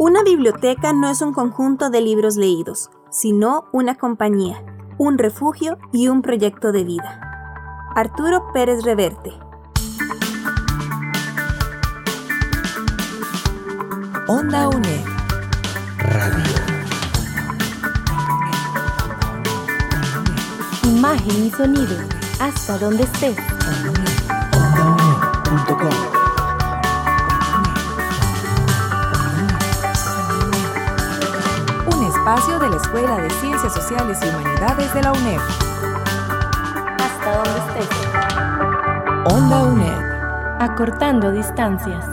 Una biblioteca no es un conjunto de libros leídos, sino una compañía, un refugio y un proyecto de vida. Arturo Pérez Reverte. Onda UNED. Radio. Imagen y sonido. Hasta donde estés. Un espacio de la Escuela de Ciencias Sociales y Humanidades de la UNED. Hasta donde estés. Onda UNED. Acortando distancias.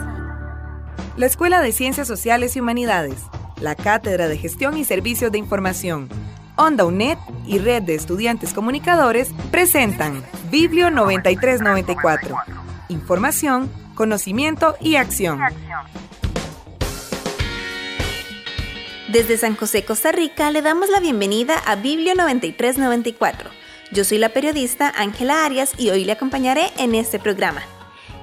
La Escuela de Ciencias Sociales y Humanidades, la Cátedra de Gestión y Servicios de Información, Onda UNED y Red de Estudiantes Comunicadores presentan Biblio 9394. Información, conocimiento y acción. Desde San José, Costa Rica, le damos la bienvenida a Biblio 9394. Yo soy la periodista Ángela Arias y hoy le acompañaré en este programa.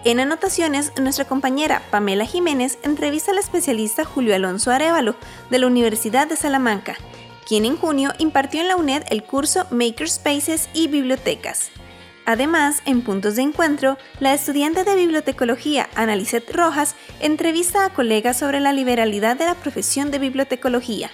En anotaciones, nuestra compañera Pamela Jiménez entrevista al especialista Julio Alonso Arevalo de la Universidad de Salamanca, quien en junio impartió en la UNED el curso Makerspaces y Bibliotecas. Además, en Puntos de Encuentro, la estudiante de bibliotecología Analicet Rojas entrevista a colegas sobre la liberalidad de la profesión de bibliotecología.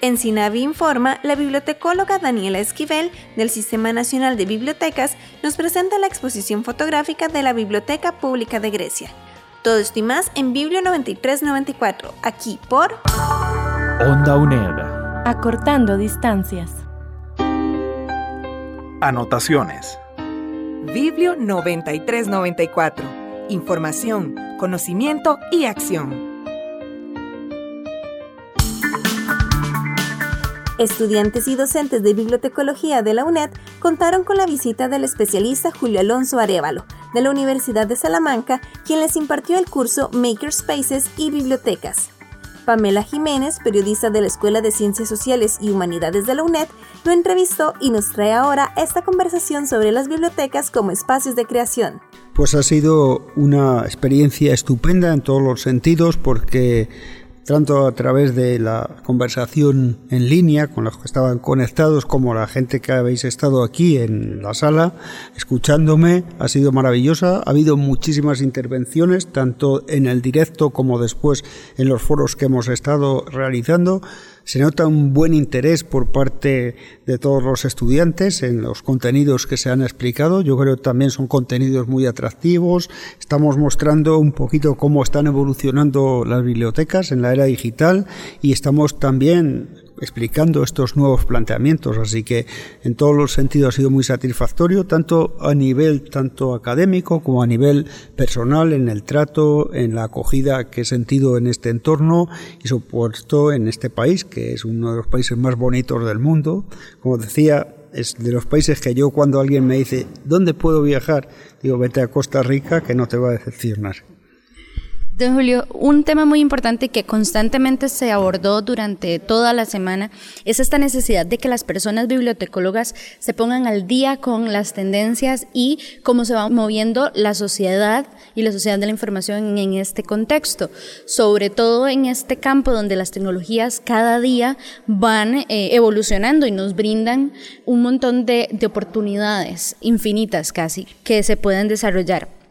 En Sinavi Informa, la bibliotecóloga Daniela Esquivel del Sistema Nacional de Bibliotecas nos presenta la exposición fotográfica de la Biblioteca Pública de Grecia. Todo esto y más en Biblio 9394, aquí por Onda UNED. Acortando distancias. Anotaciones. Biblio 9394. Información, conocimiento y acción. Estudiantes y docentes de bibliotecología de la UNED contaron con la visita del especialista Julio Alonso Arevalo de la Universidad de Salamanca, quien les impartió el curso Makerspaces y Bibliotecas. Pamela Jiménez, periodista de la Escuela de Ciencias Sociales y Humanidades de la UNED, lo entrevistó y nos trae ahora esta conversación sobre las bibliotecas como espacios de creación. Pues ha sido una experiencia estupenda en todos los sentidos porque tanto a través de la conversación en línea con los que estaban conectados como la gente que habéis estado aquí en la sala escuchándome ha sido maravillosa. Ha habido muchísimas intervenciones tanto en el directo como después en los foros que hemos estado realizando se nota un buen interés por parte de todos los estudiantes en los contenidos que se han explicado. Yo creo que también son contenidos muy atractivos. Estamos mostrando un poquito cómo están evolucionando las bibliotecas en la era digital y estamos también explicando estos nuevos planteamientos, así que en todos los sentidos ha sido muy satisfactorio, tanto a nivel tanto académico como a nivel personal, en el trato, en la acogida que he sentido en este entorno y supuesto en este país, que es uno de los países más bonitos del mundo. Como decía, es de los países que yo cuando alguien me dice, ¿dónde puedo viajar? Digo, vete a Costa Rica, que no te va a decepcionar. Don Julio, un tema muy importante que constantemente se abordó durante toda la semana es esta necesidad de que las personas bibliotecólogas se pongan al día con las tendencias y cómo se va moviendo la sociedad y la sociedad de la información en este contexto, sobre todo en este campo donde las tecnologías cada día van eh, evolucionando y nos brindan un montón de, de oportunidades infinitas casi que se pueden desarrollar.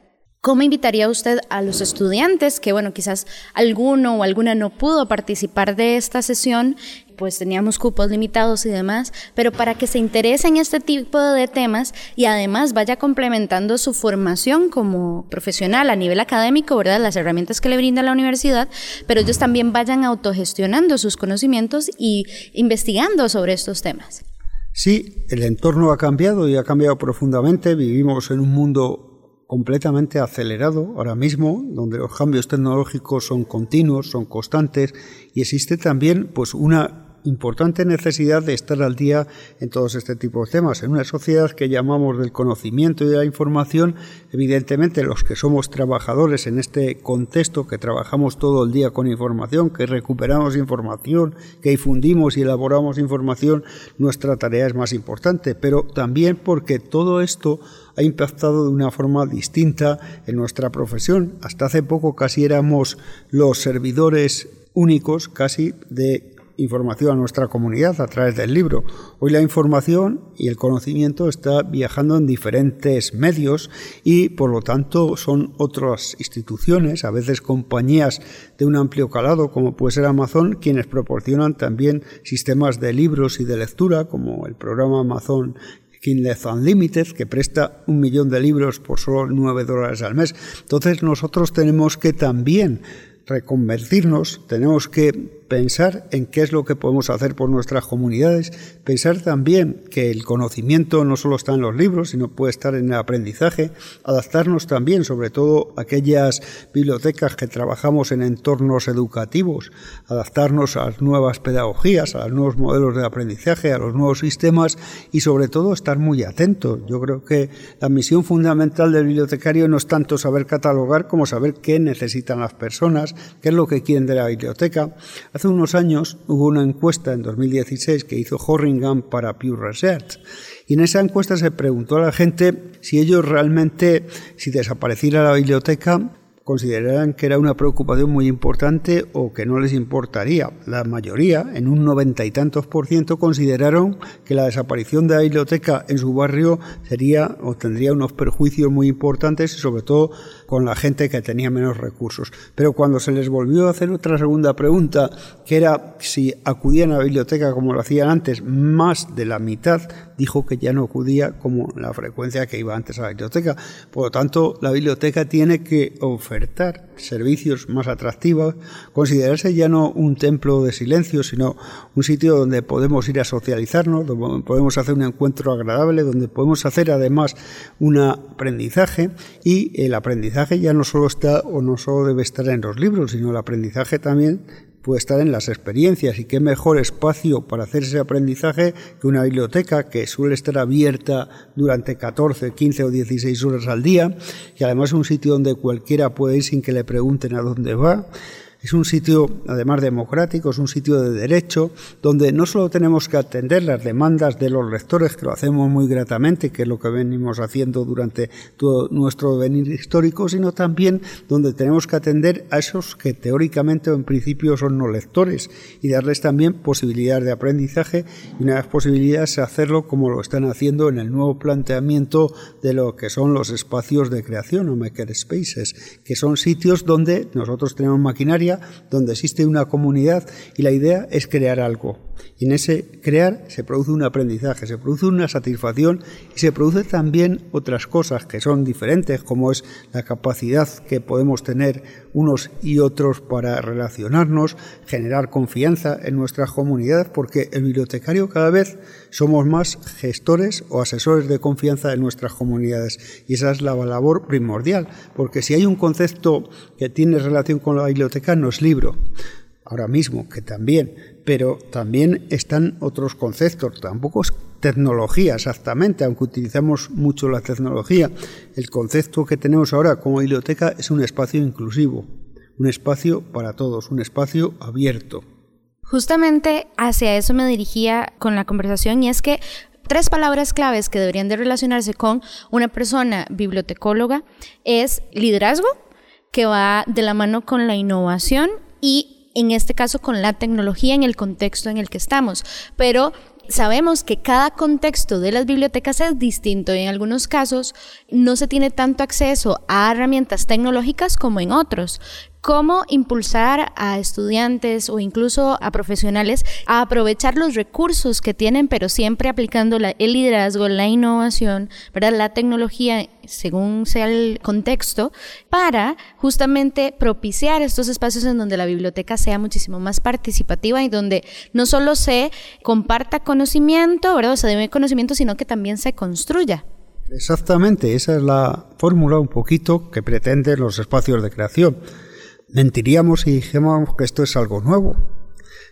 ¿Cómo invitaría usted a los estudiantes que, bueno, quizás alguno o alguna no pudo participar de esta sesión, pues teníamos cupos limitados y demás, pero para que se interese en este tipo de temas y además vaya complementando su formación como profesional a nivel académico, ¿verdad? Las herramientas que le brinda la universidad, pero ellos también vayan autogestionando sus conocimientos y investigando sobre estos temas. Sí, el entorno ha cambiado y ha cambiado profundamente. Vivimos en un mundo completamente acelerado ahora mismo, donde los cambios tecnológicos son continuos, son constantes y existe también pues una importante necesidad de estar al día en todos este tipo de temas. En una sociedad que llamamos del conocimiento y de la información, evidentemente los que somos trabajadores en este contexto, que trabajamos todo el día con información, que recuperamos información, que difundimos y elaboramos información, nuestra tarea es más importante, pero también porque todo esto ha impactado de una forma distinta en nuestra profesión. Hasta hace poco casi éramos los servidores únicos casi de información a nuestra comunidad a través del libro. Hoy la información y el conocimiento está viajando en diferentes medios y por lo tanto son otras instituciones, a veces compañías de un amplio calado como puede ser Amazon, quienes proporcionan también sistemas de libros y de lectura como el programa Amazon Kindle Unlimited, que presta un millón de libros por solo 9 dólares al mes. Entonces nosotros tenemos que también reconvertirnos, tenemos que pensar en qué es lo que podemos hacer por nuestras comunidades, pensar también que el conocimiento no solo está en los libros, sino puede estar en el aprendizaje, adaptarnos también, sobre todo aquellas bibliotecas que trabajamos en entornos educativos, adaptarnos a las nuevas pedagogías, a los nuevos modelos de aprendizaje, a los nuevos sistemas y sobre todo estar muy atentos. Yo creo que la misión fundamental del bibliotecario no es tanto saber catalogar como saber qué necesitan las personas, qué es lo que quieren de la biblioteca. Unos años hubo una encuesta en 2016 que hizo Horringham para Pew Research. Y en esa encuesta se preguntó a la gente si ellos realmente, si desapareciera la biblioteca, consideraran que era una preocupación muy importante o que no les importaría. La mayoría, en un noventa y tantos por ciento, consideraron que la desaparición de la biblioteca en su barrio sería o tendría unos perjuicios muy importantes sobre todo con la gente que tenía menos recursos. Pero cuando se les volvió a hacer otra segunda pregunta, que era si acudían a la biblioteca como lo hacían antes, más de la mitad dijo que ya no acudía como la frecuencia que iba antes a la biblioteca. Por lo tanto, la biblioteca tiene que servicios más atractivos, considerarse ya no un templo de silencio, sino un sitio donde podemos ir a socializarnos, donde podemos hacer un encuentro agradable, donde podemos hacer además un aprendizaje. Y el aprendizaje ya no solo está o no solo debe estar en los libros, sino el aprendizaje también puede estar en las experiencias. Y qué mejor espacio para hacer ese aprendizaje que una biblioteca que suele estar abierta durante 14, 15 o 16 horas al día y además es un sitio donde cualquiera puede ir sin que le pregunten a dónde va es un sitio, además democrático, es un sitio de derecho, donde no solo tenemos que atender las demandas de los lectores, que lo hacemos muy gratamente, que es lo que venimos haciendo durante todo nuestro venir histórico, sino también donde tenemos que atender a esos que teóricamente o en principio son no lectores y darles también posibilidades de aprendizaje y una de las posibilidades es hacerlo como lo están haciendo en el nuevo planteamiento de lo que son los espacios de creación o maker spaces, que son sitios donde nosotros tenemos maquinaria donde existe una comunidad y la idea es crear algo. Y en ese crear se produce un aprendizaje, se produce una satisfacción y se produce también otras cosas que son diferentes, como es la capacidad que podemos tener unos y otros para relacionarnos, generar confianza en nuestras comunidades, porque el bibliotecario cada vez somos más gestores o asesores de confianza en nuestras comunidades. Y esa es la labor primordial, porque si hay un concepto que tiene relación con la biblioteca, no es libro ahora mismo, que también, pero también están otros conceptos, tampoco es tecnología exactamente, aunque utilizamos mucho la tecnología. El concepto que tenemos ahora como biblioteca es un espacio inclusivo, un espacio para todos, un espacio abierto. Justamente hacia eso me dirigía con la conversación y es que tres palabras claves que deberían de relacionarse con una persona bibliotecóloga es liderazgo, que va de la mano con la innovación y en este caso con la tecnología en el contexto en el que estamos. Pero sabemos que cada contexto de las bibliotecas es distinto y en algunos casos no se tiene tanto acceso a herramientas tecnológicas como en otros cómo impulsar a estudiantes o incluso a profesionales a aprovechar los recursos que tienen, pero siempre aplicando el liderazgo, la innovación, ¿verdad? la tecnología según sea el contexto, para justamente propiciar estos espacios en donde la biblioteca sea muchísimo más participativa y donde no solo se comparta conocimiento, ¿verdad? o se debe conocimiento, sino que también se construya. Exactamente, esa es la fórmula un poquito que pretenden los espacios de creación Mentiríamos si dijéramos que esto es algo nuevo.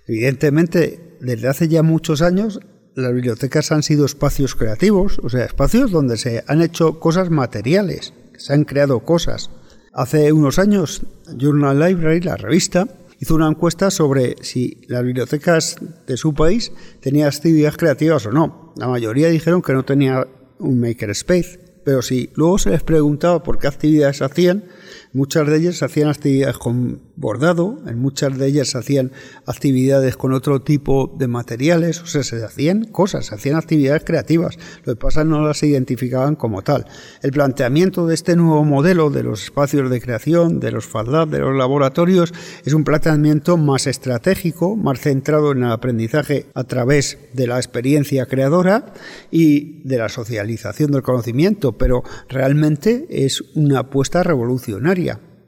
Evidentemente, desde hace ya muchos años, las bibliotecas han sido espacios creativos, o sea, espacios donde se han hecho cosas materiales, se han creado cosas. Hace unos años, Journal Library, la revista, hizo una encuesta sobre si las bibliotecas de su país tenían actividades creativas o no. La mayoría dijeron que no tenía un makerspace, pero si luego se les preguntaba por qué actividades hacían, Muchas de ellas hacían actividades con bordado, en muchas de ellas hacían actividades con otro tipo de materiales, o sea, se hacían cosas, se hacían actividades creativas. Lo que pasa no las identificaban como tal. El planteamiento de este nuevo modelo de los espacios de creación, de los FADLAB, de los laboratorios, es un planteamiento más estratégico, más centrado en el aprendizaje a través de la experiencia creadora y de la socialización del conocimiento, pero realmente es una apuesta revolucionaria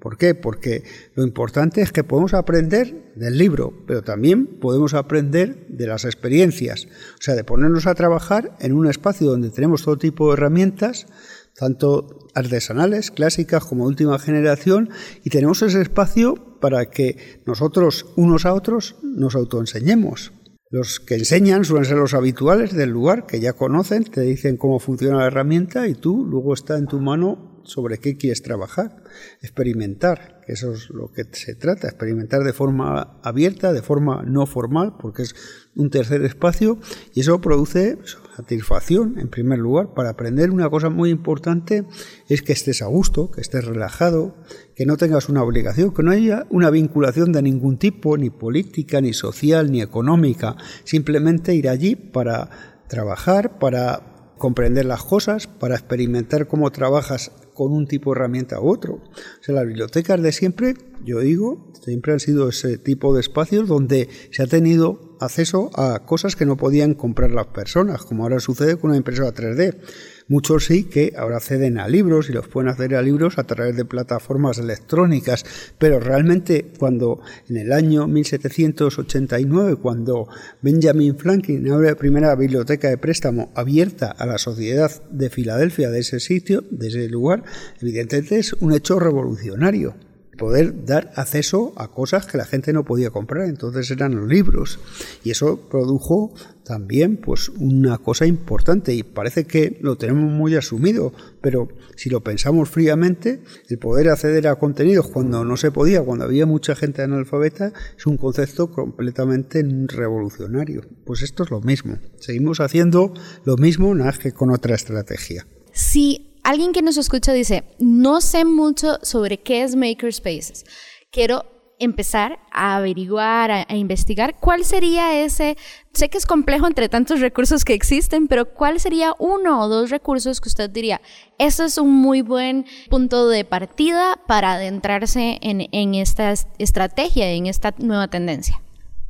¿Por qué? Porque lo importante es que podemos aprender del libro, pero también podemos aprender de las experiencias. O sea, de ponernos a trabajar en un espacio donde tenemos todo tipo de herramientas, tanto artesanales, clásicas como de última generación, y tenemos ese espacio para que nosotros unos a otros nos autoenseñemos. Los que enseñan suelen ser los habituales del lugar, que ya conocen, te dicen cómo funciona la herramienta y tú luego está en tu mano sobre qué quieres trabajar, experimentar, que eso es lo que se trata, experimentar de forma abierta, de forma no formal, porque es un tercer espacio y eso produce satisfacción en primer lugar. Para aprender una cosa muy importante es que estés a gusto, que estés relajado, que no tengas una obligación, que no haya una vinculación de ningún tipo, ni política, ni social, ni económica, simplemente ir allí para trabajar, para comprender las cosas, para experimentar cómo trabajas con un tipo de herramienta u otro. O sea, las bibliotecas de siempre, yo digo, siempre han sido ese tipo de espacios donde se ha tenido acceso a cosas que no podían comprar las personas, como ahora sucede con una impresora 3D. Muchos sí que ahora acceden a libros y los pueden acceder a libros a través de plataformas electrónicas, pero realmente cuando en el año 1789, cuando Benjamin Franklin abre la primera biblioteca de préstamo abierta a la sociedad de Filadelfia de ese sitio, de ese lugar, evidentemente es un hecho revolucionario poder dar acceso a cosas que la gente no podía comprar, entonces eran los libros. Y eso produjo también pues una cosa importante y parece que lo tenemos muy asumido, pero si lo pensamos fríamente, el poder acceder a contenidos cuando no se podía, cuando había mucha gente analfabeta, es un concepto completamente revolucionario. Pues esto es lo mismo. Seguimos haciendo lo mismo, nada que con otra estrategia. Sí, alguien que nos escucha dice, no sé mucho sobre qué es Makerspaces. Quiero empezar a averiguar, a, investigar cuál sería ese, sé que es complejo entre tantos recursos que existen, pero cuál sería uno o dos recursos que usted diría, eso es un muy buen punto de partida para adentrarse en, en esta estrategia, en esta nueva tendencia.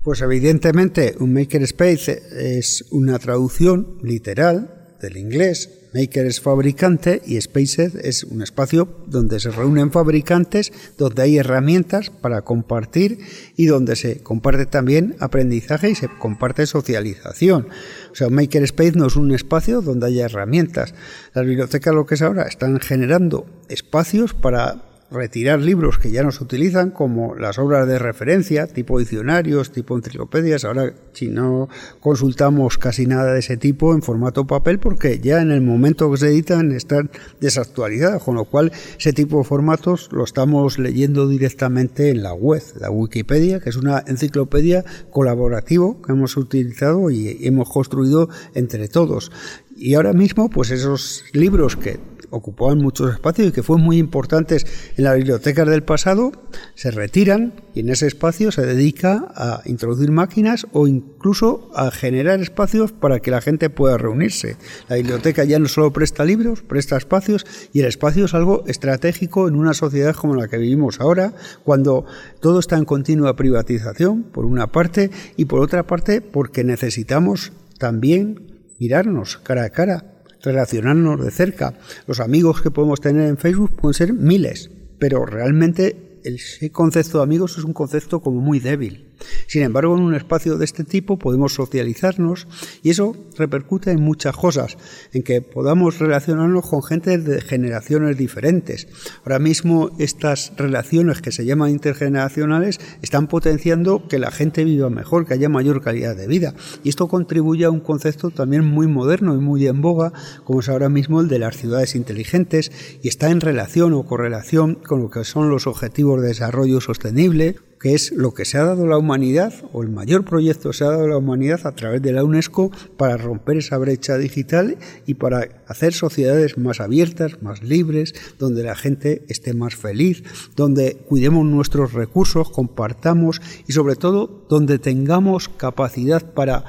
Pues evidentemente un makerspace es una traducción literal del inglés Maker es fabricante y Spaces es un espacio donde se reúnen fabricantes, donde hay herramientas para compartir y donde se comparte también aprendizaje y se comparte socialización. O sea, un Makerspace no es un espacio donde haya herramientas. Las bibliotecas lo que es ahora están generando espacios para retirar libros que ya no se utilizan, como las obras de referencia, tipo diccionarios, tipo enciclopedias. Ahora, si no consultamos casi nada de ese tipo en formato papel, porque ya en el momento que se editan están desactualizadas, con lo cual ese tipo de formatos lo estamos leyendo directamente en la web, la Wikipedia, que es una enciclopedia colaborativo que hemos utilizado y hemos construido entre todos. Y ahora mismo, pues esos libros que ocupaban muchos espacios y que fueron muy importantes en las bibliotecas del pasado, se retiran y en ese espacio se dedica a introducir máquinas o incluso a generar espacios para que la gente pueda reunirse. La biblioteca ya no solo presta libros, presta espacios y el espacio es algo estratégico en una sociedad como la que vivimos ahora, cuando todo está en continua privatización, por una parte, y por otra parte porque necesitamos también mirarnos cara a cara relacionarnos de cerca. Los amigos que podemos tener en Facebook pueden ser miles, pero realmente el concepto de amigos es un concepto como muy débil. Sin embargo, en un espacio de este tipo podemos socializarnos y eso repercute en muchas cosas, en que podamos relacionarnos con gente de generaciones diferentes. Ahora mismo estas relaciones que se llaman intergeneracionales están potenciando que la gente viva mejor, que haya mayor calidad de vida. Y esto contribuye a un concepto también muy moderno y muy en boga, como es ahora mismo el de las ciudades inteligentes, y está en relación o correlación con lo que son los objetivos de desarrollo sostenible, que es lo que se ha dado la humanidad, o el mayor proyecto se ha dado la humanidad a través de la UNESCO para romper esa brecha digital y para hacer sociedades más abiertas, más libres, donde la gente esté más feliz, donde cuidemos nuestros recursos, compartamos y sobre todo donde tengamos capacidad para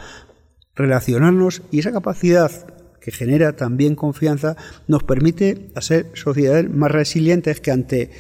relacionarnos. Y esa capacidad que genera también confianza nos permite hacer sociedades más resilientes que ante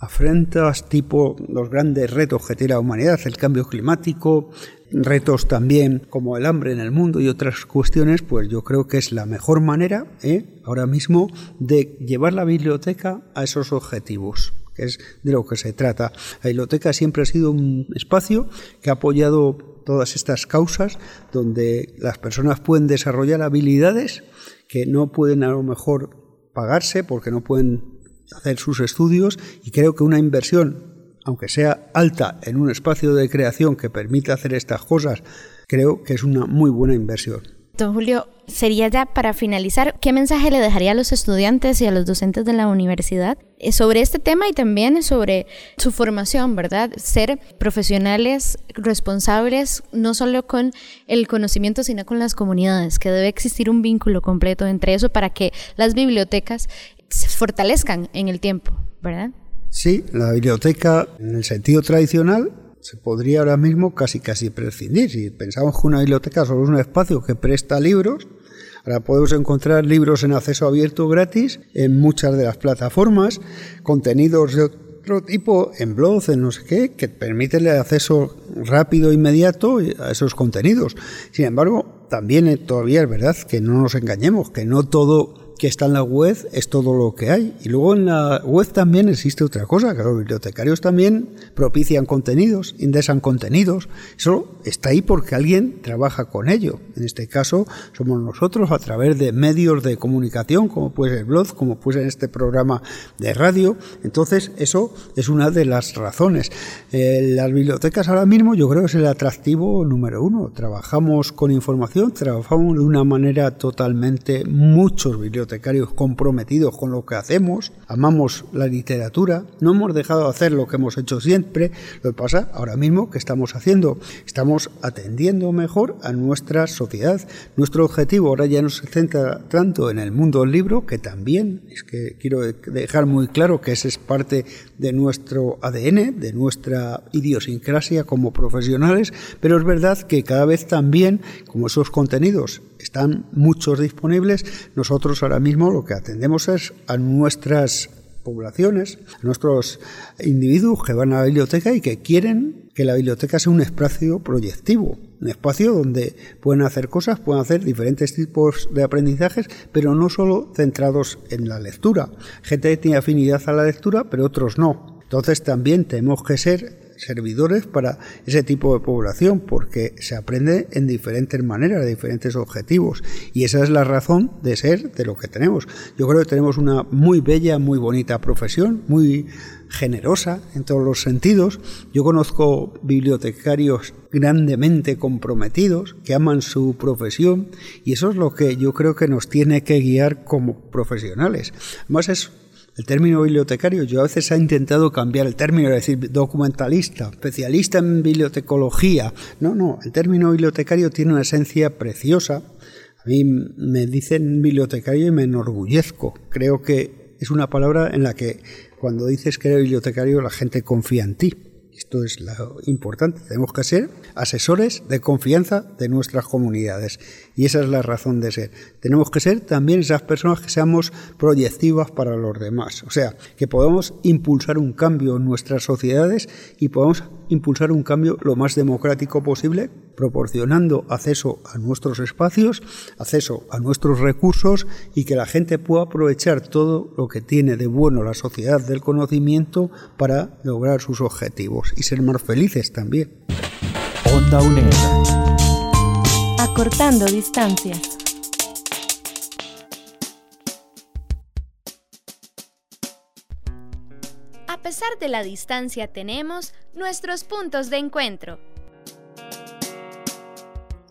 afrentas tipo los grandes retos que tiene la humanidad, el cambio climático, retos también como el hambre en el mundo y otras cuestiones, pues yo creo que es la mejor manera ¿eh? ahora mismo de llevar la biblioteca a esos objetivos que es de lo que se trata. La biblioteca siempre ha sido un espacio que ha apoyado todas estas causas donde las personas pueden desarrollar habilidades que no pueden a lo mejor pagarse porque no pueden hacer sus estudios y creo que una inversión, aunque sea alta en un espacio de creación que permita hacer estas cosas, creo que es una muy buena inversión. Don Julio, sería ya para finalizar, ¿qué mensaje le dejaría a los estudiantes y a los docentes de la universidad eh, sobre este tema y también sobre su formación, verdad? Ser profesionales responsables no solo con el conocimiento, sino con las comunidades, que debe existir un vínculo completo entre eso para que las bibliotecas se fortalezcan en el tiempo, ¿verdad? Sí, la biblioteca en el sentido tradicional se podría ahora mismo casi casi prescindir. Si pensamos que una biblioteca solo es un espacio que presta libros, ahora podemos encontrar libros en acceso abierto gratis en muchas de las plataformas, contenidos de otro tipo en blog, en no sé qué, que permiten el acceso rápido e inmediato a esos contenidos. Sin embargo, también todavía es verdad que no nos engañemos, que no todo que está en la web es todo lo que hay. Y luego en la web también existe otra cosa, que los bibliotecarios también propician contenidos, indexan contenidos. Eso está ahí porque alguien trabaja con ello. En este caso somos nosotros a través de medios de comunicación, como puede ser el blog, como puede ser este programa de radio. Entonces eso es una de las razones. Eh, las bibliotecas ahora mismo yo creo que es el atractivo número uno. Trabajamos con información, trabajamos de una manera totalmente muchos bibliotecarios bibliotecarios comprometidos con lo que hacemos, amamos la literatura, no hemos dejado de hacer lo que hemos hecho siempre, lo que pasa ahora mismo que estamos haciendo, estamos atendiendo mejor a nuestra sociedad. Nuestro objetivo ahora ya no se centra tanto en el mundo del libro, que también es que quiero dejar muy claro que ese es parte de nuestro ADN, de nuestra idiosincrasia como profesionales, pero es verdad que cada vez también, como esos contenidos están muchos disponibles, nosotros ahora mismo lo que atendemos es a nuestras poblaciones, a nuestros individuos que van a la biblioteca y que quieren que la biblioteca sea un espacio proyectivo, un espacio donde pueden hacer cosas, pueden hacer diferentes tipos de aprendizajes, pero no solo centrados en la lectura. Gente tiene afinidad a la lectura, pero otros no. Entonces también tenemos que ser servidores para ese tipo de población, porque se aprende en diferentes maneras, de diferentes objetivos. Y esa es la razón de ser de lo que tenemos. Yo creo que tenemos una muy bella, muy bonita profesión, muy generosa en todos los sentidos. Yo conozco bibliotecarios grandemente comprometidos, que aman su profesión, y eso es lo que yo creo que nos tiene que guiar como profesionales. Además es el término bibliotecario, yo a veces he intentado cambiar el término, es decir, documentalista, especialista en bibliotecología. No, no, el término bibliotecario tiene una esencia preciosa. A mí me dicen bibliotecario y me enorgullezco. Creo que es una palabra en la que cuando dices que eres bibliotecario la gente confía en ti. Esto es lo importante. Tenemos que ser asesores de confianza de nuestras comunidades. Y esa es la razón de ser. Tenemos que ser también esas personas que seamos proyectivas para los demás. O sea, que podamos impulsar un cambio en nuestras sociedades y podamos impulsar un cambio lo más democrático posible, proporcionando acceso a nuestros espacios, acceso a nuestros recursos y que la gente pueda aprovechar todo lo que tiene de bueno la sociedad del conocimiento para lograr sus objetivos y ser más felices también. Onda UNED. Acortando distancias. A pesar de la distancia tenemos nuestros puntos de encuentro.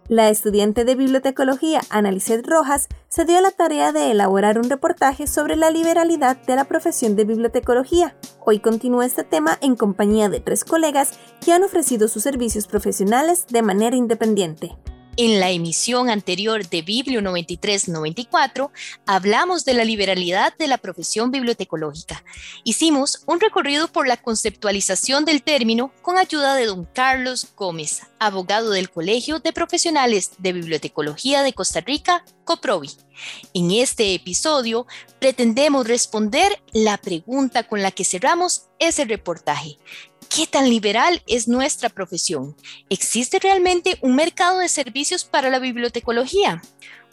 La estudiante de bibliotecología Analicet Rojas se dio la tarea de elaborar un reportaje sobre la liberalidad de la profesión de bibliotecología. Hoy continúa este tema en compañía de tres colegas que han ofrecido sus servicios profesionales de manera independiente. En la emisión anterior de Biblio 93-94 hablamos de la liberalidad de la profesión bibliotecológica. Hicimos un recorrido por la conceptualización del término con ayuda de don Carlos Gómez, abogado del Colegio de Profesionales de Bibliotecología de Costa Rica, COPROBI. En este episodio pretendemos responder la pregunta con la que cerramos ese reportaje. ¿Qué tan liberal es nuestra profesión? ¿Existe realmente un mercado de servicios para la bibliotecología?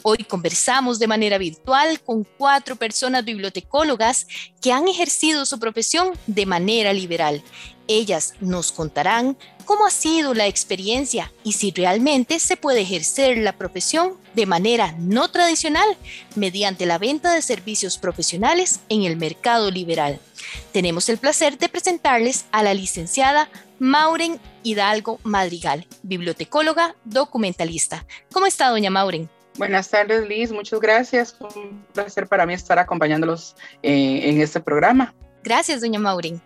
Hoy conversamos de manera virtual con cuatro personas bibliotecólogas que han ejercido su profesión de manera liberal. Ellas nos contarán cómo ha sido la experiencia y si realmente se puede ejercer la profesión de manera no tradicional mediante la venta de servicios profesionales en el mercado liberal. Tenemos el placer de presentarles a la licenciada Mauren Hidalgo Madrigal, bibliotecóloga, documentalista. ¿Cómo está, doña Mauren? Buenas tardes, Liz. Muchas gracias. Un placer para mí estar acompañándolos eh, en este programa. Gracias, doña Mauren.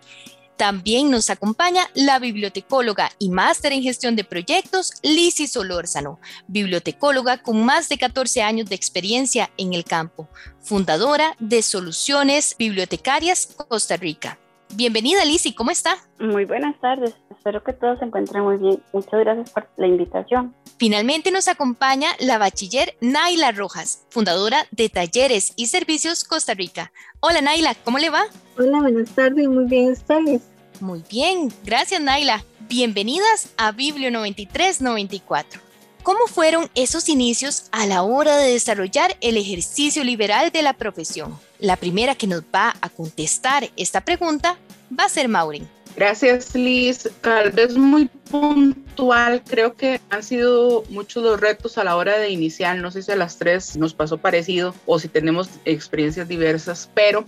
También nos acompaña la bibliotecóloga y máster en gestión de proyectos, Lizzy Solórzano, bibliotecóloga con más de 14 años de experiencia en el campo, fundadora de Soluciones Bibliotecarias Costa Rica. Bienvenida, Lizzy, ¿cómo está? Muy buenas tardes, espero que todos se encuentren muy bien. Muchas gracias por la invitación. Finalmente nos acompaña la bachiller Naila Rojas, fundadora de Talleres y Servicios Costa Rica. Hola Naila, ¿cómo le va? Hola, buenas tardes, muy bien, ¿ustedes? Muy bien, gracias Naila. Bienvenidas a Biblio 9394. ¿Cómo fueron esos inicios a la hora de desarrollar el ejercicio liberal de la profesión? La primera que nos va a contestar esta pregunta va a ser Maureen. Gracias, Liz. Tal vez muy puntual, creo que han sido muchos los retos a la hora de iniciar. No sé si a las tres nos pasó parecido o si tenemos experiencias diversas, pero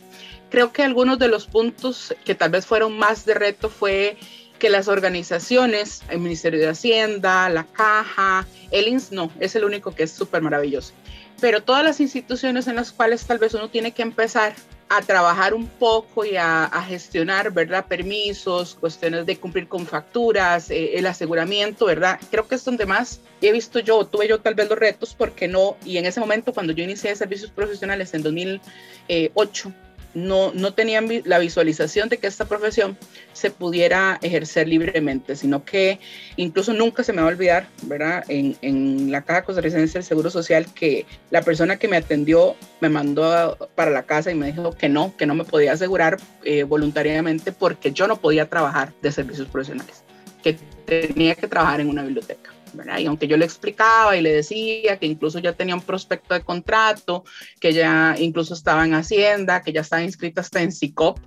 creo que algunos de los puntos que tal vez fueron más de reto fue que las organizaciones, el Ministerio de Hacienda, la Caja, el INS, no, es el único que es súper maravilloso. Pero todas las instituciones en las cuales tal vez uno tiene que empezar a trabajar un poco y a, gestionar, ¿verdad? Permisos, cuestiones de cumplir con facturas, eh, el aseguramiento, ¿verdad? Creo que es donde más he visto yo, tuve yo tal vez los retos, porque no, y en ese momento cuando yo inicié servicios profesionales en 2008, no, no tenían la visualización de que esta profesión se pudiera ejercer libremente, sino que incluso nunca se me va a olvidar, ¿verdad? En, la Caja Costarricense del Seguro Social, que la persona que me atendió me mandó para la casa y me dijo que no, que no me podía asegurar eh, voluntariamente porque yo no podía trabajar de servicios profesionales, que tenía que trabajar en una biblioteca. Y aunque yo le explicaba y le decía que incluso ya tenía un prospecto de contrato, que ya incluso estaba en Hacienda, que ya estaba inscrita hasta en SICOP,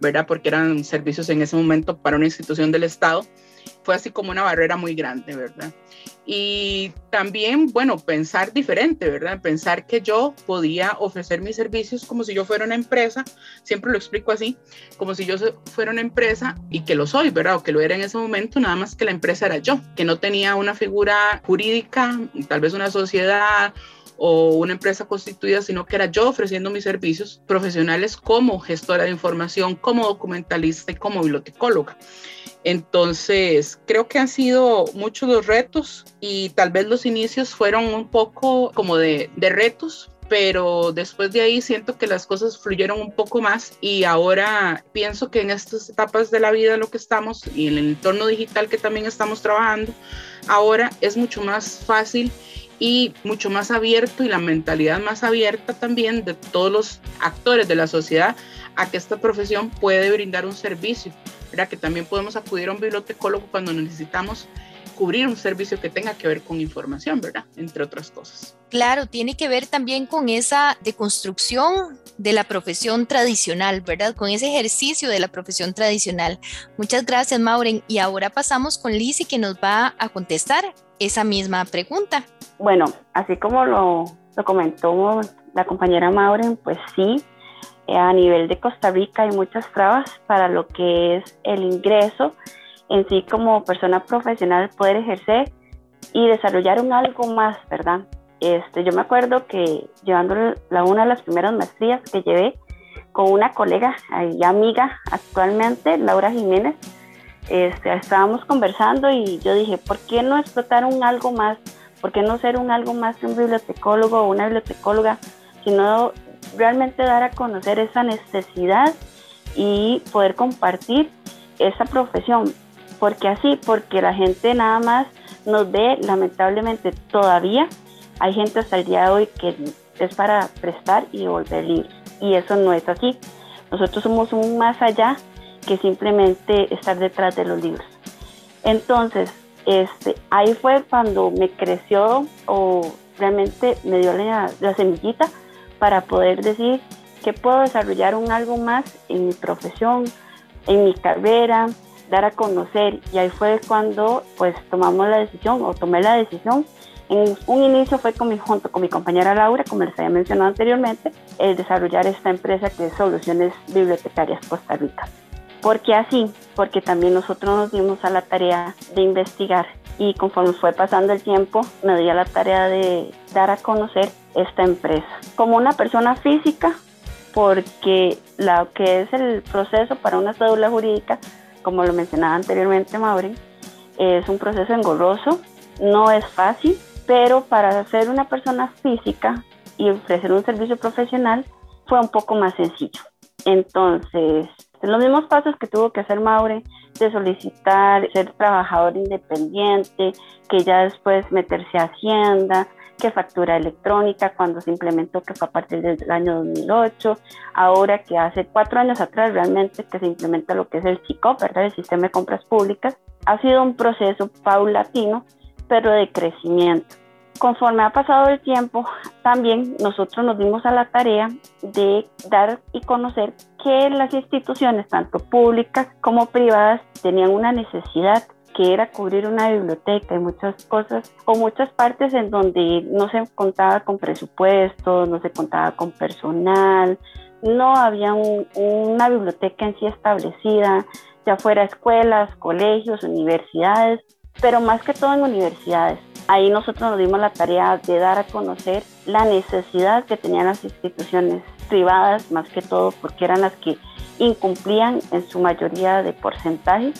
¿verdad? Porque eran servicios en ese momento para una institución del Estado, fue así como una barrera muy grande, ¿verdad? Y también, bueno, pensar diferente, ¿verdad? Pensar que yo podía ofrecer mis servicios como si yo fuera una empresa, siempre lo explico así, como si yo fuera una empresa y que lo soy, ¿verdad? O que lo era en ese momento, nada más que la empresa era yo, que no tenía una figura jurídica, tal vez una sociedad o una empresa constituida, sino que era yo ofreciendo mis servicios profesionales como gestora de información, como documentalista y como bibliotecóloga. Entonces, creo que han sido muchos los retos y tal vez los inicios fueron un poco como de, retos, pero después de ahí siento que las cosas fluyeron un poco más y ahora pienso que en estas etapas de la vida en lo que estamos y en el entorno digital que también estamos trabajando, ahora es mucho más fácil y mucho más abierto y la mentalidad más abierta también de todos los actores de la sociedad a que esta profesión puede brindar un servicio que también podemos acudir a un bibliotecólogo cuando necesitamos cubrir un servicio que tenga que ver con información, ¿verdad? Entre otras cosas. Claro, tiene que ver también con esa deconstrucción de la profesión tradicional, ¿verdad? Con ese ejercicio de la profesión tradicional. Muchas gracias, Mauren. Y ahora pasamos con Lizzie, que nos va a contestar esa misma pregunta. Bueno, así como lo, lo comentó la compañera Mauren, pues sí, a nivel de Costa Rica hay muchas trabas para lo que es el ingreso en sí como persona profesional, poder ejercer y desarrollar un algo más, ¿verdad? Este, yo me acuerdo que llevando la, una de las primeras maestrías que llevé con una colega y amiga actualmente, Laura Jiménez, este, estábamos conversando y yo dije, ¿por qué no explotar un algo más? ¿Por qué no ser un algo más que un bibliotecólogo o una bibliotecóloga? Sino realmente dar a conocer esa necesidad y poder compartir esa profesión. porque así? Porque la gente nada más nos ve, lamentablemente todavía, hay gente hasta el día de hoy que es para prestar y devolver libros. Y eso no es así. Nosotros somos un más allá que simplemente estar detrás de los libros. Entonces, este, ahí fue cuando me creció o realmente me dio la, la semillita para poder decir que puedo desarrollar un algo más en mi profesión, en mi carrera, dar a conocer. Y ahí fue cuando pues tomamos la decisión o tomé la decisión. En un inicio fue con mi, junto con mi compañera Laura, como les había mencionado anteriormente, el desarrollar esta empresa que es Soluciones Bibliotecarias Costa Rica. ¿Por qué así? Porque también nosotros nos dimos a la tarea de investigar y conforme fue pasando el tiempo me di a la tarea de dar a conocer esta empresa como una persona física porque lo que es el proceso para una cédula jurídica, como lo mencionaba anteriormente Mauri, es un proceso engorroso, no es fácil, pero para ser una persona física y ofrecer un servicio profesional fue un poco más sencillo. Entonces, los mismos pasos que tuvo que hacer Maure de solicitar ser trabajador independiente, que ya después meterse a Hacienda, que factura electrónica cuando se implementó, que fue a partir del año 2008, ahora que hace cuatro años atrás realmente que se implementa lo que es el CICOP, ¿verdad? el Sistema de Compras Públicas, ha sido un proceso paulatino, pero de crecimiento. Conforme ha pasado el tiempo, también nosotros nos dimos a la tarea de dar y conocer que las instituciones, tanto públicas como privadas, tenían una necesidad que era cubrir una biblioteca y muchas cosas o muchas partes en donde no se contaba con presupuesto, no se contaba con personal, no había una biblioteca en sí establecida, ya fuera escuelas, colegios, universidades, pero más que todo en universidades. Ahí nosotros nos dimos la tarea de dar a conocer la necesidad que tenían las instituciones privadas, más que todo porque eran las que incumplían en su mayoría de porcentaje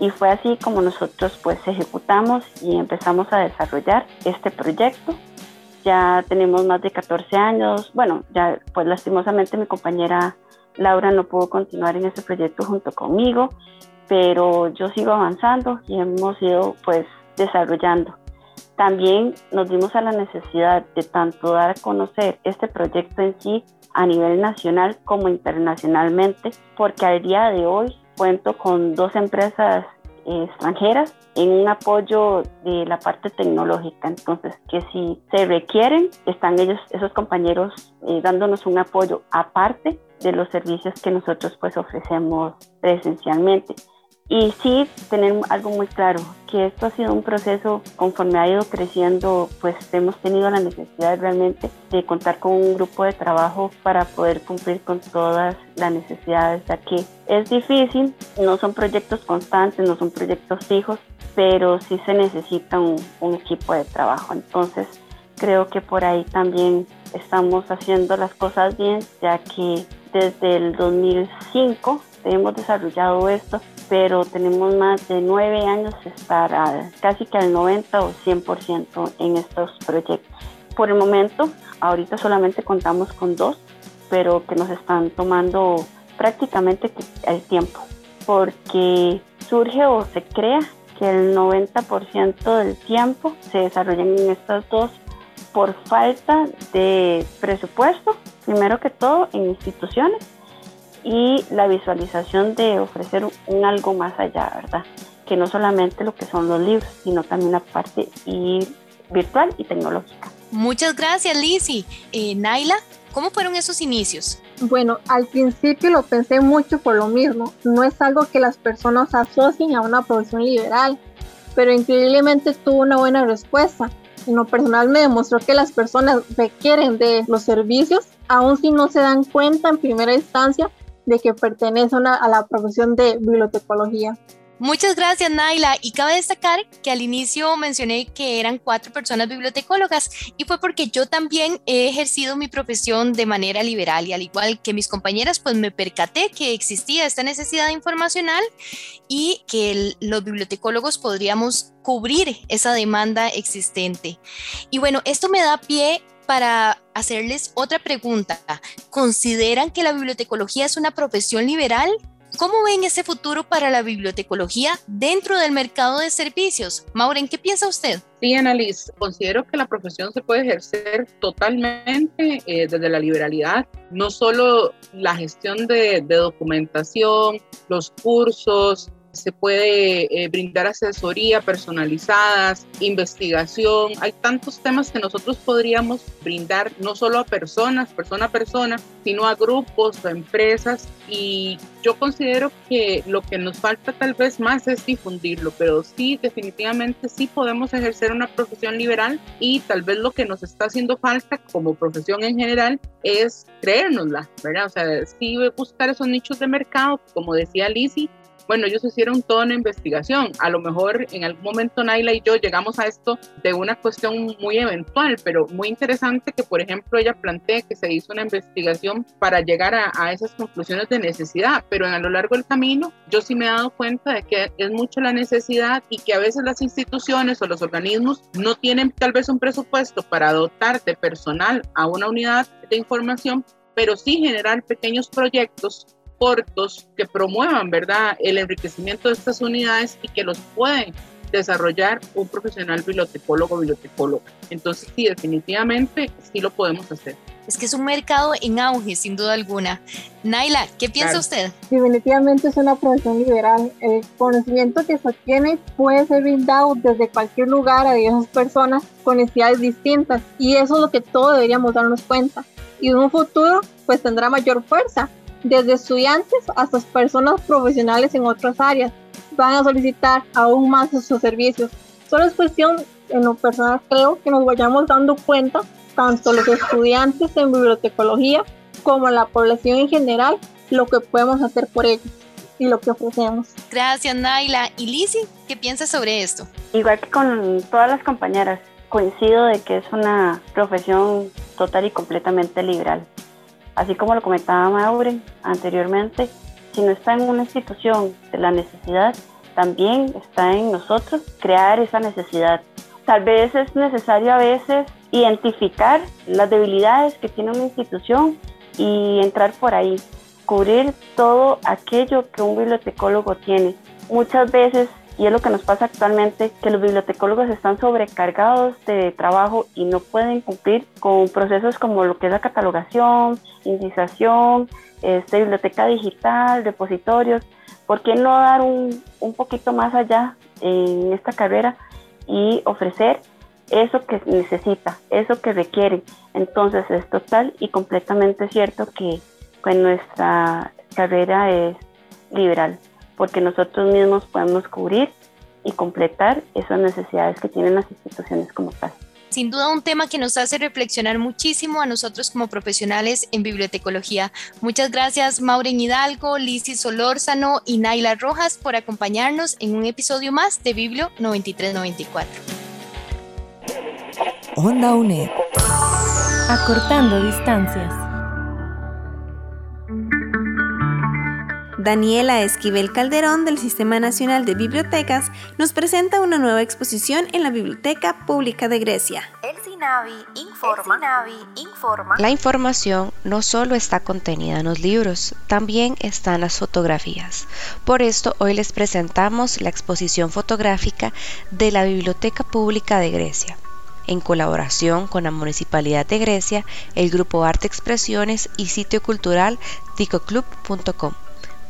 y fue así como nosotros pues ejecutamos y empezamos a desarrollar este proyecto. Ya tenemos más de 14 años, bueno, ya pues lastimosamente mi compañera Laura no pudo continuar en este proyecto junto conmigo, pero yo sigo avanzando y hemos ido pues desarrollando. También nos dimos a la necesidad de tanto dar a conocer este proyecto en sí a nivel nacional como internacionalmente, porque al día de hoy cuento con dos empresas extranjeras en un apoyo de la parte tecnológica. Entonces, que si se requieren, están ellos, esos compañeros, eh, dándonos un apoyo aparte de los servicios que nosotros pues ofrecemos presencialmente. Y sí, tener algo muy claro, que esto ha sido un proceso conforme ha ido creciendo, pues hemos tenido la necesidad realmente de contar con un grupo de trabajo para poder cumplir con todas las necesidades, ya que es difícil, no son proyectos constantes, no son proyectos fijos, pero sí se necesita un, un equipo de trabajo. Entonces, creo que por ahí también estamos haciendo las cosas bien, ya que desde el 2005 hemos desarrollado esto pero tenemos más de nueve años de estar casi que al 90 o 100% en estos proyectos. Por el momento, ahorita solamente contamos con dos, pero que nos están tomando prácticamente el tiempo, porque surge o se crea que el 90% del tiempo se desarrollan en estas dos por falta de presupuesto, primero que todo en instituciones y la visualización de ofrecer un algo más allá, ¿verdad? que no solamente lo que son los libros, sino también la parte y virtual y tecnológica. Muchas gracias, Lizzy. Eh, Naila, ¿cómo fueron esos inicios? Bueno, al principio lo pensé mucho por lo mismo. No es algo que las personas asocien a una profesión liberal, pero increíblemente tuvo una buena respuesta. En lo personal me demostró que las personas requieren de los servicios, aun si no se dan cuenta en primera instancia de que pertenecen a la profesión de bibliotecología. Muchas gracias, Naila. Y cabe destacar que al inicio mencioné que eran cuatro personas bibliotecólogas y fue porque yo también he ejercido mi profesión de manera liberal y al igual que mis compañeras, pues me percaté que existía esta necesidad informacional y que los bibliotecólogos podríamos cubrir esa demanda existente. Y bueno, esto me da pie para hacerles otra pregunta. ¿Consideran que la bibliotecología es una profesión liberal? ¿Cómo ven ese futuro para la bibliotecología dentro del mercado de servicios? Mauren, ¿qué piensa usted? Sí, Annalise, considero que la profesión se puede ejercer totalmente eh, desde la liberalidad, no solo la gestión de, de documentación, los cursos, se puede eh, brindar asesoría personalizadas, investigación. Hay tantos temas que nosotros podríamos brindar no solo a personas, persona a persona, sino a grupos, a empresas. Y yo considero que lo que nos falta tal vez más es difundirlo, pero sí, definitivamente sí podemos ejercer una profesión liberal y tal vez lo que nos está haciendo falta como profesión en general es creérnosla, ¿verdad? O sea, sí buscar esos nichos de mercado, como decía Lizzie, bueno, ellos hicieron toda una investigación. A lo mejor en algún momento Naila y yo llegamos a esto de una cuestión muy eventual, pero muy interesante que, por ejemplo, ella plantea que se hizo una investigación para llegar a, a esas conclusiones de necesidad, pero a lo largo del camino yo sí me he dado cuenta de que es mucho la necesidad y que a veces las instituciones o los organismos no tienen tal vez un presupuesto para dotar de personal a una unidad de información, pero sí generar pequeños proyectos cortos que promuevan, ¿verdad?, el enriquecimiento de estas unidades y que los pueden desarrollar un profesional bibliotecólogo o bibliotecóloga. Entonces, sí, definitivamente sí lo podemos hacer. Es que es un mercado en auge, sin duda alguna. Naila, ¿qué piensa usted? Definitivamente es una profesión liberal. El conocimiento que se tiene puede ser brindado desde cualquier lugar a diversas personas con necesidades distintas y eso es lo que todos deberíamos darnos cuenta. Y en un futuro, pues tendrá mayor fuerza desde estudiantes hasta personas profesionales en otras áreas van a solicitar aún más sus servicios. Solo es cuestión, en lo personal creo, que nos vayamos dando cuenta, tanto los estudiantes en bibliotecología como la población en general, lo que podemos hacer por ellos y lo que ofrecemos. Gracias, Naila. ¿Y Lizzie, qué piensas sobre esto? Igual que con todas las compañeras, coincido de que es una profesión total y completamente liberal. Así como lo comentaba Maure anteriormente, si no está en una institución de la necesidad, también está en nosotros crear esa necesidad. Tal vez es necesario a veces identificar las debilidades que tiene una institución y entrar por ahí, cubrir todo aquello que un bibliotecólogo tiene. Muchas veces y es lo que nos pasa actualmente, que los bibliotecólogos están sobrecargados de trabajo y no pueden cumplir con procesos como lo que es la catalogación, indización, este, biblioteca digital, depositorios. ¿Por qué no dar un, un poquito más allá en esta carrera y ofrecer eso que necesita, eso que requiere? Entonces es total y completamente cierto que pues, nuestra carrera es liberal porque nosotros mismos podemos cubrir y completar esas necesidades que tienen las instituciones como tal. Sin duda un tema que nos hace reflexionar muchísimo a nosotros como profesionales en bibliotecología. Muchas gracias Maureen Hidalgo, Lizzie Solórzano y Naila Rojas por acompañarnos en un episodio más de Biblio 9394. Onda UNED. Acortando distancias. Daniela Esquivel Calderón del Sistema Nacional de Bibliotecas nos presenta una nueva exposición en la Biblioteca Pública de Grecia. El SINAVI informa. informa. La información no solo está contenida en los libros, también están las fotografías. Por esto hoy les presentamos la exposición fotográfica de la Biblioteca Pública de Grecia en colaboración con la Municipalidad de Grecia, el Grupo Arte Expresiones y sitio cultural ticoclub.com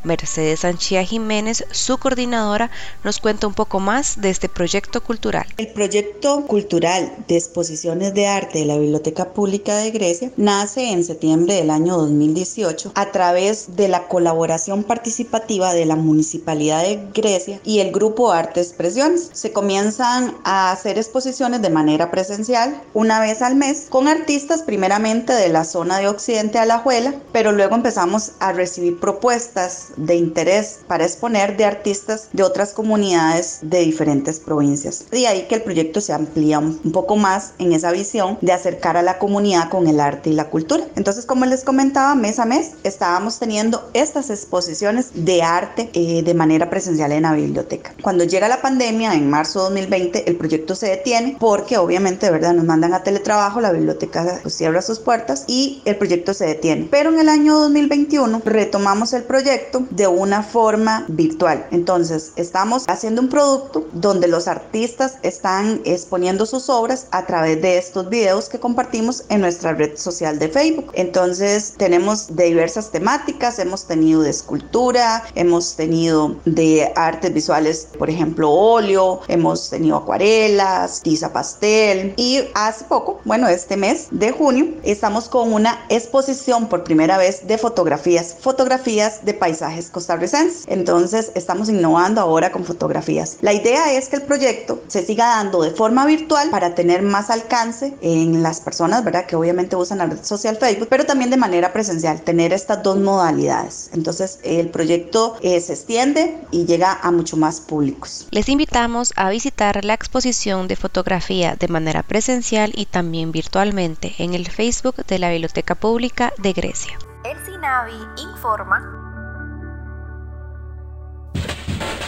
Mercedes Sanchía Jiménez, su coordinadora, nos cuenta un poco más de este proyecto cultural. El proyecto cultural de exposiciones de arte de la Biblioteca Pública de Grecia nace en septiembre del año 2018 a través de la colaboración participativa de la Municipalidad de Grecia y el grupo Arte Expresiones. Se comienzan a hacer exposiciones de manera presencial una vez al mes con artistas primeramente de la zona de Occidente Alajuela, pero luego empezamos a recibir propuestas de interés para exponer de artistas de otras comunidades de diferentes provincias. Y ahí que el proyecto se amplía un poco más en esa visión de acercar a la comunidad con el arte y la cultura. Entonces, como les comentaba, mes a mes estábamos teniendo estas exposiciones de arte eh, de manera presencial en la biblioteca. Cuando llega la pandemia, en marzo de 2020, el proyecto se detiene porque obviamente, ¿verdad? Nos mandan a teletrabajo, la biblioteca pues, cierra sus puertas y el proyecto se detiene. Pero en el año 2021 retomamos el proyecto de una forma virtual. Entonces, estamos haciendo un producto donde los artistas están exponiendo sus obras a través de estos videos que compartimos en nuestra red social de Facebook. Entonces, tenemos de diversas temáticas, hemos tenido de escultura, hemos tenido de artes visuales, por ejemplo, óleo, hemos tenido acuarelas, tiza pastel y hace poco, bueno, este mes de junio, estamos con una exposición por primera vez de fotografías, fotografías de paisajes costarricenses. Entonces, estamos innovando ahora con fotografías. La idea es que el proyecto se siga dando de forma virtual para tener más alcance en las personas, ¿verdad? Que obviamente usan la red social Facebook, pero también de manera presencial, tener estas dos modalidades. Entonces, el proyecto eh, se extiende y llega a mucho más públicos. Les invitamos a visitar la exposición de fotografía de manera presencial y también virtualmente en el Facebook de la Biblioteca Pública de Grecia. El SINAVI informa.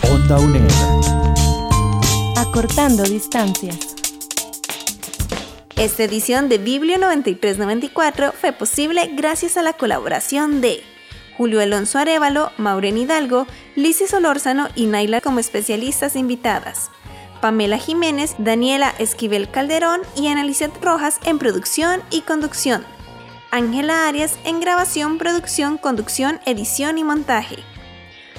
Onda UNED. Acortando distancias. Esta edición de Biblio 9394 fue posible gracias a la colaboración de Julio Alonso Arevalo, Maureen Hidalgo, Lizy Solórzano y Naila como especialistas invitadas. Pamela Jiménez, Daniela Esquivel Calderón y Analicet Rojas en producción y conducción. Ángela Arias en grabación, producción, conducción, edición y montaje.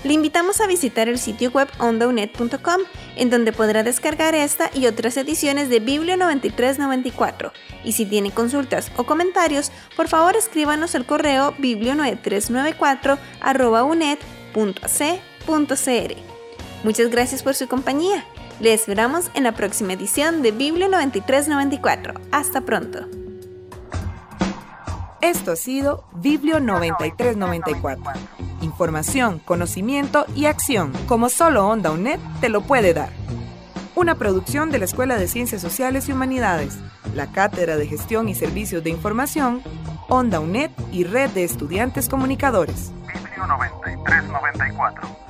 Le invitamos a visitar el sitio web ondaunet.com, en donde podrá descargar esta y otras ediciones de Biblio 9394. Y si tiene consultas o comentarios, por favor escríbanos al correo biblio9394.unet.ac.cr. Muchas gracias por su compañía. Le esperamos en la próxima edición de Biblio 9394. Hasta pronto. Esto ha sido Biblio 9394. Información, conocimiento y acción, como solo Onda UNED te lo puede dar. Una producción de la Escuela de Ciencias Sociales y Humanidades, la Cátedra de Gestión y Servicios de Información, Onda UNED y Red de Estudiantes Comunicadores. Biblio 9394.